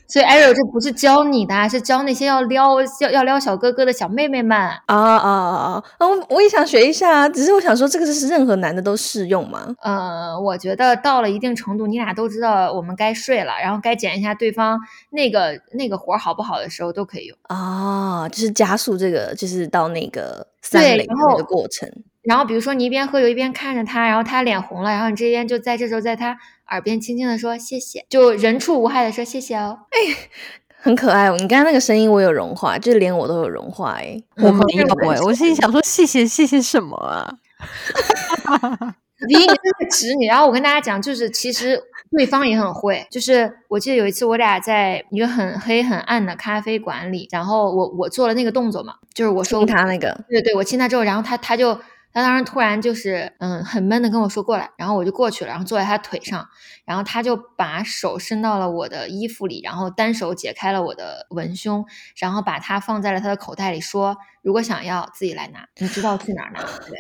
所以 Ariel 这不是教你的，是教那些要撩要要撩小哥哥的小妹妹们。啊啊啊啊！我我也想学一下，只是我想说，这个是任何男的都适用吗？嗯，我觉得到了一定程度，你俩都知道我们该睡了，然后该检一下对方那个那个活好不好的时候，都可以用。啊，就是加速这个，就是到那个三零的过程。然后，比如说你一边喝酒一边看着他，然后他脸红了，然后你这边就在这时候在他耳边轻轻的说谢谢，就人畜无害的说谢谢哦。哎，很可爱哦！你刚刚那个声音我有融化，就连我都有融化哎。我没有哎，我心里想说谢谢谢谢什么啊？你你这个直女，然后我跟大家讲，就是其实对方也很会。就是我记得有一次我俩在一个很黑很暗的咖啡馆里，然后我我做了那个动作嘛，就是我说他那个，对对，我亲他之后，然后他他就。他当时突然就是嗯很闷的跟我说过来，然后我就过去了，然后坐在他腿上，然后他就把手伸到了我的衣服里，然后单手解开了我的文胸，然后把它放在了他的口袋里，说如果想要自己来拿，你知道去哪儿拿？对，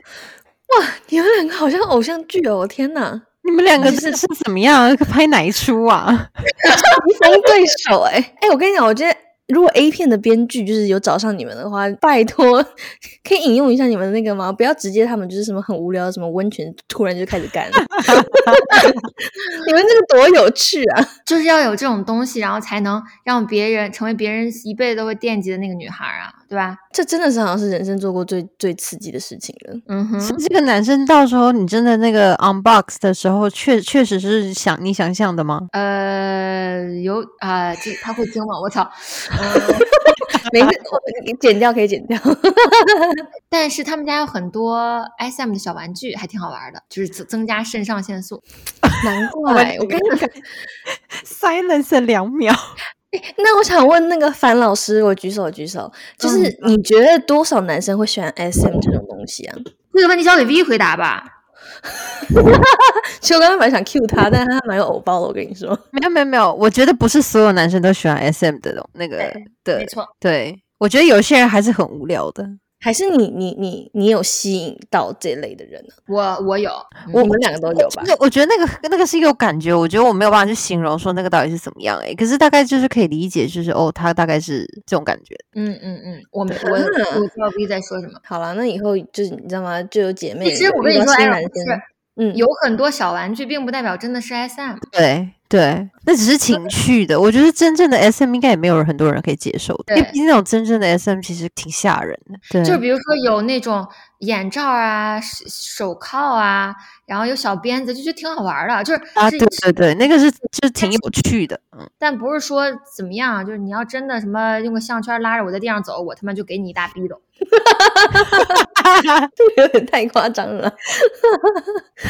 哇，你们两个好像偶像剧哦！天哪，你们两个是是怎么样？拍哪一出啊？棋逢对手哎、哎、我跟你讲，我觉得如果 A 片的编剧就是有找上你们的话，拜托可以引用一下你们那个吗？不要直接他们就是什么很无聊什么温泉，突然就开始干了。你们这个多有趣啊！就是要有这种东西，然后才能让别人成为别人一辈子都会惦记的那个女孩儿啊，对吧？这真的是好像是人生做过最最刺激的事情了。嗯哼，这个男生到时候你真的那个 unbox 的时候，确确实是想你想象的吗？呃，有啊，这他会听吗？我操，嗯、没事，我剪掉可以剪掉。但是他们家有很多 SM 的小玩具，还挺好玩的，就是增增加肾上腺素。难怪我跟你讲，silence 两秒，那我想问那个樊老师，我举手举手，就是你觉得多少男生会喜欢 SM 这种东西啊？这个问题交给 V 回答吧。其实我刚刚本来想 cue 他，但是他蛮有偶包的，我跟你说。没有没有没有，我觉得不是所有男生都喜欢 SM 的那个对没的，错，对我觉得有些人还是很无聊的。还是你你你你有吸引到这类的人呢、我我有，我们两个都有吧？那我觉得那个那个是一个感觉，我觉得我没有办法去形容说那个到底是怎么样诶、可是大概就是可以理解，就是哦，他大概是这种感觉。嗯嗯嗯，我没我啊我知道 V 在说什么。好了，那以后就是你知道吗？就有姐妹。其实我跟你说，哎，是嗯，有很多小玩具，并不代表真的是 SM。对对，那只是情趣的。我觉得真正的 SM 应该也没有很多人可以接受的，因为对毕竟那种真正的 SM 其实挺吓人的。对，就比如说有那种眼罩啊、手手铐啊，然后有小鞭子，就觉得挺好玩的。就是啊，对对对，那个是就是挺有趣的。嗯，但不是说怎么样，就是你要真的什么用个项圈拉着我在地上走，我他妈就给你一大逼斗。有点太夸张了。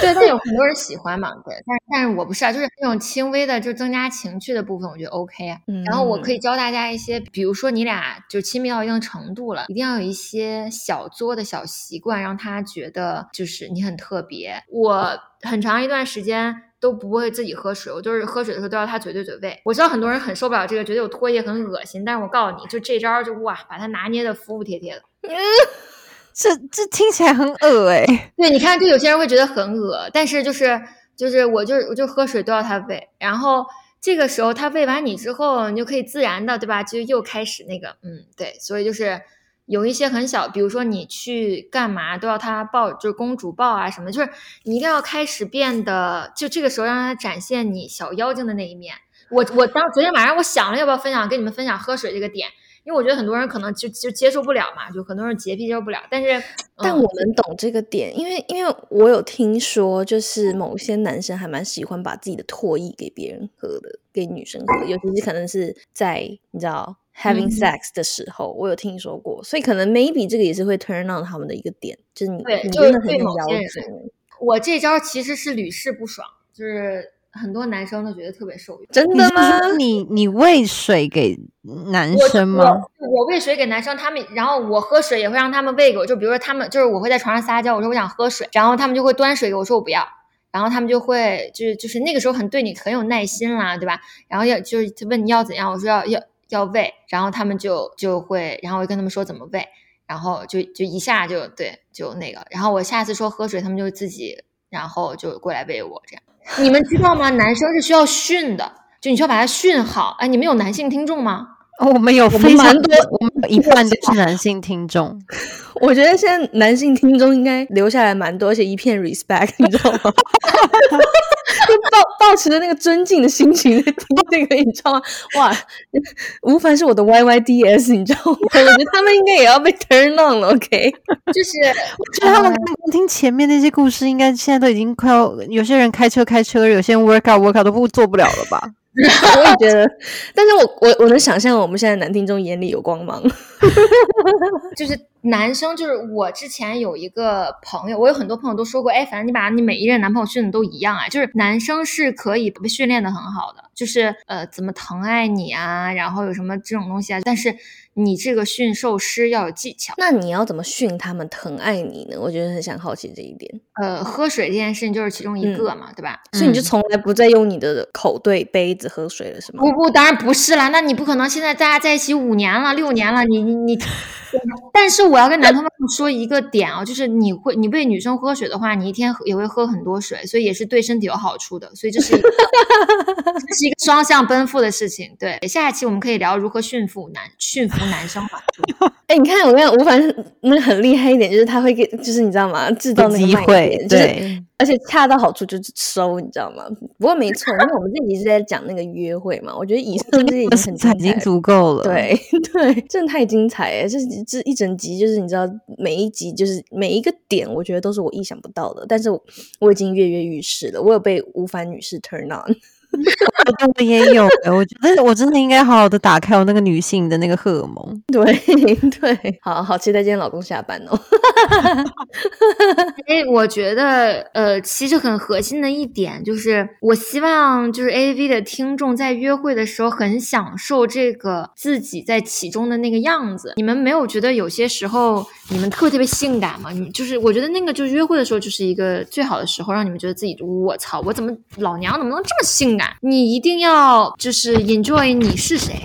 对，但有很多人喜欢嘛，对，但是但是我不是啊，就是那种轻微的，就增加情趣的部分，我觉得 OK 啊。然后我可以，教大家一些，比如说你俩就亲密到一定程度了，一定要有一些小作的小习惯，让他觉得就是你很特别。我很长一段时间都不会自己喝水，我就是喝水的时候都要他嘴对嘴喂。我知道很多人很受不了这个，觉得有唾液很恶心，但是我告诉你，就这招就哇，把他拿捏的服服帖帖的。嗯 这这听起来很恶哎、对，你看，就有些人会觉得很恶但是就是就是我就我就喝水都要他喂，然后这个时候他喂完你之后，你就可以自然的，对吧？就又开始那个，嗯，对，所以就是有一些很小，比如说你去干嘛都要他抱，就是公主抱啊什么，就是你一定要开始变得，就这个时候让他展现你小妖精的那一面。我我当昨天晚上我想了要不要分享跟你们分享喝水这个点，因为我觉得很多人可能就就接受不了嘛，就很多人洁癖接受不了，但是但嗯我们懂这个点，因为因为我有听说，就是某些男生还蛮喜欢把自己的唾液给别人喝的，给女生喝，尤其是可能是在你知道 having 嗯 sex 的时候，我有听说过，所以可能 maybe 这个也是会 turn on 他们的一个点，就是你对你真的很像妖某些人精欸，我这招其实是屡试不爽，就是很多男生都觉得特别受用。真的吗？你你喂水给男生吗？我我喂水给男生，他们然后我喝水也会让他们喂给我，就比如说他们就是我会在床上撒娇，我说我想喝水，然后他们就会端水给我，说我不要，然后他们就会就是就是那个时候很对你很有耐心啦，对吧？然后要就是问你要怎样，我说要要要喂，然后他们就就会，然后我就跟他们说怎么喂，然后就就一下就对就那个，然后我下次说喝水，他们就自己然后就过来喂我这样。你们知道吗？男生是需要训的，就你需要把他训好。哎，你们有男性听众吗？哦我们有们非常蛮多我们有一半都是 男性听众。我觉得现在男性听众应该留下来蛮多，而且一片 respect，你知道吗？就抱 抱持着那个尊敬的心情在听这个，你知道吗？哇，吴凡是我的 YYDS，你知道吗？我觉得他们应该也要被 turn on 了，OK？就是 我觉得他们听前面那些故事，应该现在都已经快要，有些人开车开车，有些人 work out work out 都不做不了了吧？我也觉得，但是我我我能想象我们现在男听众眼里有光芒。就是男生就是我之前有一个朋友，我有很多朋友都说过，哎，反正你把你每一任男朋友训的都一样啊，就是男生是可以被训练的很好的，就是呃怎么疼爱你啊，然后有什么这种东西啊，但是你这个驯兽师要有技巧。那你要怎么训他们疼爱你呢？我觉得很想好奇这一点。呃，喝水这件事情就是其中一个嘛，对吧？所以你就从来不再用你的口对杯子喝水了，是吗？不不，当然不是啦。那你不可能现在大家在一起五年了、六年了，你你你。但是我要跟男同胞们说一个点啊，就是你会你喂女生喝水的话，你一天也会喝很多水，所以也是对身体有好处的。所以这是一个这是一个双向奔赴的事情。对，下一期我们可以聊如何驯服男驯服男生吧。哎，你看我跟吴凡那很厉害一点，就是他会给，就是你知道吗？制造那个机会，对。而且恰到好处就是收，你知道吗？不过没错，因为我们这集是在讲那个约会嘛，我觉得以上这些已经很已经足够了。对 对，真的太精彩了！这这一整集就是你知道，每一集就是每一个点，我觉得都是我意想不到的。但是我已经跃跃欲试了，我有被吴凡女士 turn on。我也有，我觉得我真的应该好好的打开我那个女性的那个荷尔蒙。对 对，好好期待今天老公下班哦。哎，我觉得呃，其实很核心的一点就是，我希望就是 A V 的听众在约会的时候很享受这个自己在其中的那个样子。你们没有觉得有些时候你们特别特别性感吗？你就是我觉得那个就是约会的时候就是一个最好的时候，让你们觉得自己我操，我怎么老娘怎么能这么性感？你一定要就是 enjoy 你是谁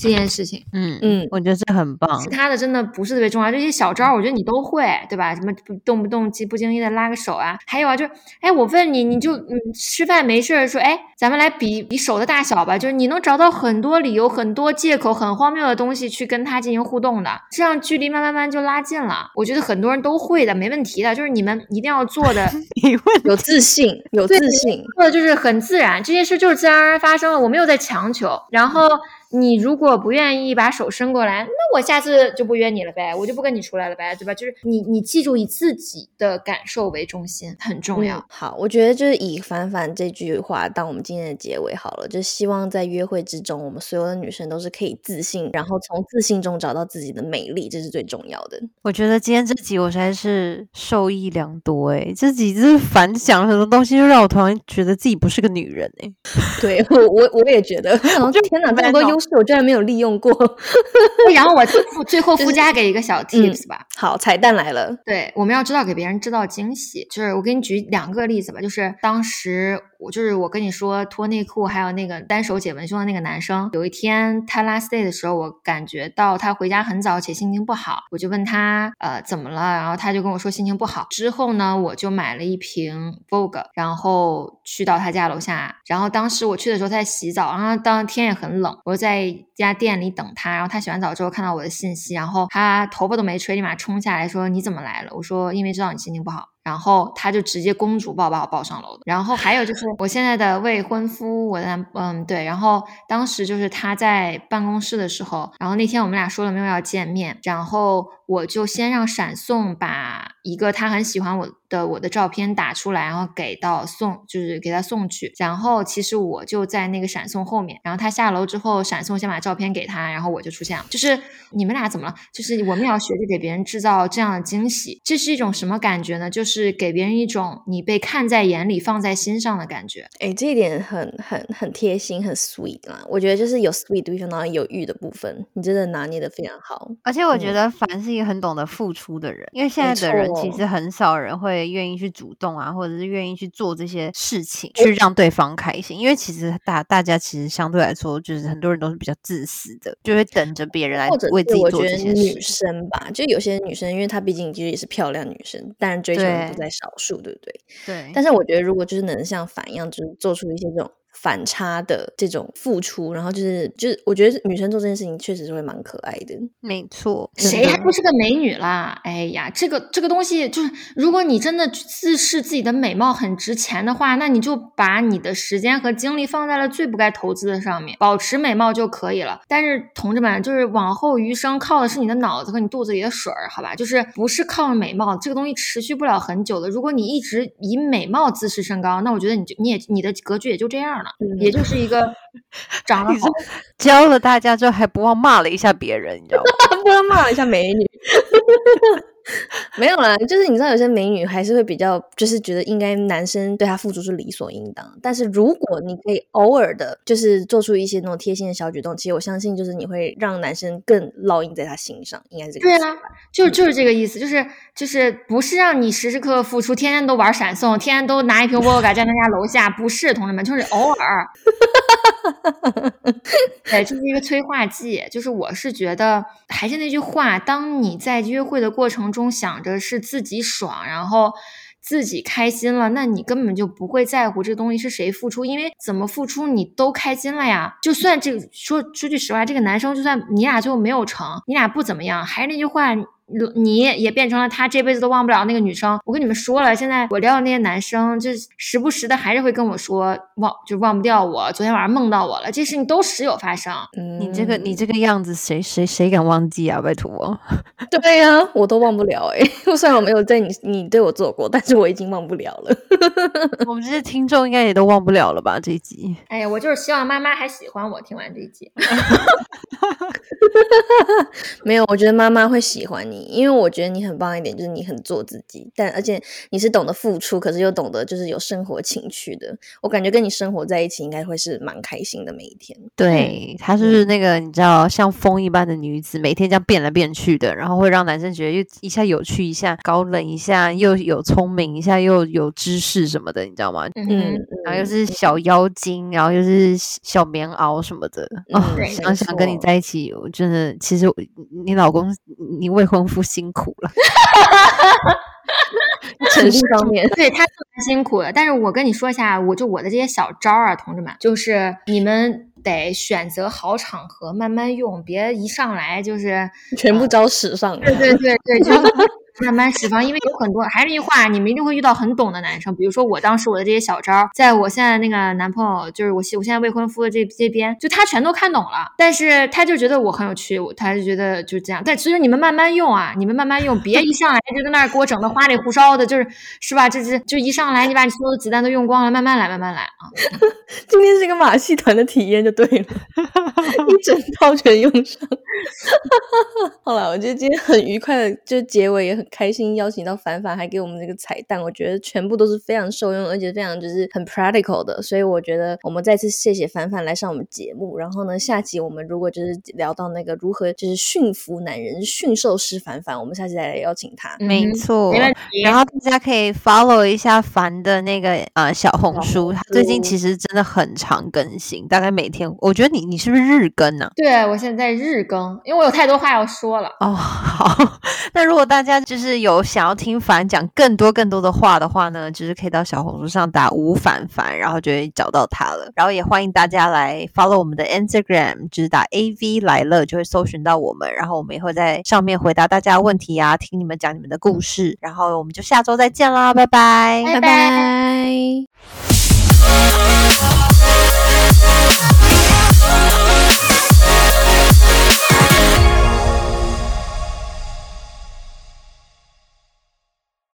这件事情，嗯嗯，我觉得这很棒。其他的真的不是特别重要，这些小招我觉得你都会，对吧？什么动不动不经意的拉个手啊，还有啊，就哎，我问你，你就嗯吃饭没事说，哎，咱们来比比手的大小吧，就是你能找到很多理由、很多借口、很荒谬的东西去跟他进行互动的，这样距离慢慢慢就拉近了。我觉得很多人都会的，没问题的，就是你们一定要做的，有自信，有自信，做的就是很自然，这件事就是自然而然发生了，我没有在强求，然后。你如果不愿意把手伸过来，那我下次就不约你了呗，我就不跟你出来了呗，对吧？就是你，你记住以自己的感受为中心，很重要。好，我觉得就是以凡凡这句话当我们今天的结尾好了，就希望在约会之中，我们所有的女生都是可以自信，然后从自信中找到自己的美丽，这是最重要的。我觉得今天这集我实在是受益良多哎，这集就是凡讲了很多东西，就让我突然觉得自己不是个女人哎。对我，我我也觉得，就天哪，这么多优。我居然没有利用过，然后我附最后 附加给一个小 tips 吧。好，彩蛋来了。对，我们要知道给别人制造惊喜。就是我给你举两个例子吧。就是当时我就是我跟你说脱内裤还有那个单手解文胸的那个男生，有一天他 last day 的时候，我感觉到他回家很早且心情不好，我就问他呃怎么了，然后他就跟我说心情不好。之后呢，我就买了一瓶 Vogue，然后去到他家楼下。然后当时我去的时候他在洗澡，然后当天也很冷，我在。家店里等他，然后他洗完澡之后看到我的信息，然后他头发都没吹，立马冲下来说：“你怎么来了？”我说：“因为知道你心情不好。”然后他就直接公主抱把我抱上楼的。然后还有就是我现在的未婚夫，我的男嗯对，然后当时就是他在办公室的时候，然后那天我们俩说了没有要见面，然后我就先让闪送把一个他很喜欢我的我的照片打出来，然后给到送就是给他送去。然后其实我就在那个闪送后面，然后他下楼之后，闪送先把照片给他，然后我就出现了。就是你们俩怎么了？就是我们也要学着给别人制造这样的惊喜，这是一种什么感觉呢？就是。给别人一种你被看在眼里、放在心上的感觉。哎，这一点很很很贴心，很 sweet 啦。我觉得就是有 sweet 部分，然后有欲的部分，你真的拿捏的非常好。而且我觉得凡是一个很懂得付出的人，因为现在的人其实很少人会愿意去主动啊，或者是愿意去做这些事情去让对方开心。因为其实大大家其实相对来说，就是很多人都是比较自私的，就会等着别人来为自己做这些事。女生吧，就有些女生，因为她毕竟其实也是漂亮女生，当然追求。不在少数，对不对？对。但是我觉得，如果就是能像反一样，就是做出一些这种。反差的这种付出，然后就是就是，我觉得女生做这件事情确实是会蛮可爱的。没错，谁还不是个美女啦？哎呀，这个这个东西就是，如果你真的自视自己的美貌很值钱的话，那你就把你的时间和精力放在了最不该投资的上面，保持美貌就可以了。但是同志们，就是往后余生靠的是你的脑子和你肚子里的水儿，好吧？就是不是靠美貌，这个东西持续不了很久的。如果你一直以美貌自视甚高，那我觉得你就你也你的格局也就这样了。也就是一个 长得好，教了大家之后还不忘骂了一下别人，你知道吗？不忘骂了一下美女。没有啦，就是你知道有些美女还是会比较，就是觉得应该男生对她付出是理所应当。但是如果你可以偶尔的，就是做出一些那种贴心的小举动，其实我相信就是你会让男生更烙印在他心上，应该是这个对啊，就是就是这个意思，就是就是不是让你时时刻刻付出，天天都玩闪送，天天都拿一瓶沃嘎站他家楼下，不是，同志们，就是偶尔。对，这是一个催化剂。就是我是觉得，还是那句话，当你在约会的过程中想着是自己爽，然后自己开心了，那你根本就不会在乎这东西是谁付出，因为怎么付出你都开心了呀。就算这个说说句实话，这个男生就算你俩最后没有成，你俩不怎么样，还是那句话。你也变成了他这辈子都忘不了那个女生。我跟你们说了，现在我撩的那些男生，就时不时的还是会跟我说忘，就忘不掉我。昨天晚上梦到我了，这事情都时有发生。你这个你这个样子，谁谁谁敢忘记啊？拜托。对呀，我都忘不了哎。虽然我没有在你你对我做过，但是我已经忘不了了。我们这些听众应该也都忘不了了吧？这一集。哎呀，我就是希望妈妈还喜欢我。听完这一集，没有，我觉得妈妈会喜欢你。因为我觉得你很棒一点，就是你很做自己，但而且你是懂得付出，可是又懂得就是有生活情趣的。我感觉跟你生活在一起，应该会是蛮开心的每一天。对，她是那个你知道像风一般的女子，每天这样变来变去的，然后会让男生觉得又一下有趣，一下高冷，一下又有聪明，一下又有知识什么的，你知道吗？嗯，然后又是小妖精，然后又是小棉袄什么的。哦，想想跟你在一起，我真的其实你老公，你未婚。夫辛苦了，诚信方面，对他蛮辛苦的。但是我跟你说一下，我就我的这些小招啊，同志们，就是你们得选择好场合慢慢用，别一上来就是全部招使上。对对对对，就。慢慢释放，因为有很多，还是那句话，你们一定会遇到很懂的男生。比如说我当时我的这些小招，在我现在那个男朋友，就是我现我现在未婚夫的这这边，就他全都看懂了。但是他就觉得我很有趣，他就觉得就这样。但其实你们慢慢用啊，你们慢慢用，别一上来就在那儿给我整的花里胡哨的，就是是吧？就是就一上来你把你所有的子弹都用光了，慢慢来，慢慢来啊。今天是一个马戏团的体验就对了，一整套全用上。好了，我觉得今天很愉快的，就结尾也很。开心邀请到凡凡，还给我们这个彩蛋，我觉得全部都是非常受用，而且非常就是很 practical 的，所以我觉得我们再次谢谢凡凡来上我们节目。然后呢，下集我们如果就是聊到那个如何就是驯服男人、驯兽师凡凡，我们下期再来邀请他。没错，然后大家可以 follow 一下凡的那个呃小红书，他最近其实真的很常更新，大概每天。我觉得你你是不是日更呢？对，我现在日更，因为我有太多话要说了。哦，好，那如果大家就是。是有想要听凡讲更多更多的话的话呢，就是可以到小红书上打吴凡凡，然后就会找到他了。然后也欢迎大家来 follow 我们的 Instagram，就是打 AV 来了就会搜寻到我们。然后我们也会在上面回答大家的问题啊，听你们讲你们的故事。然后我们就下周再见啦，拜拜，拜拜。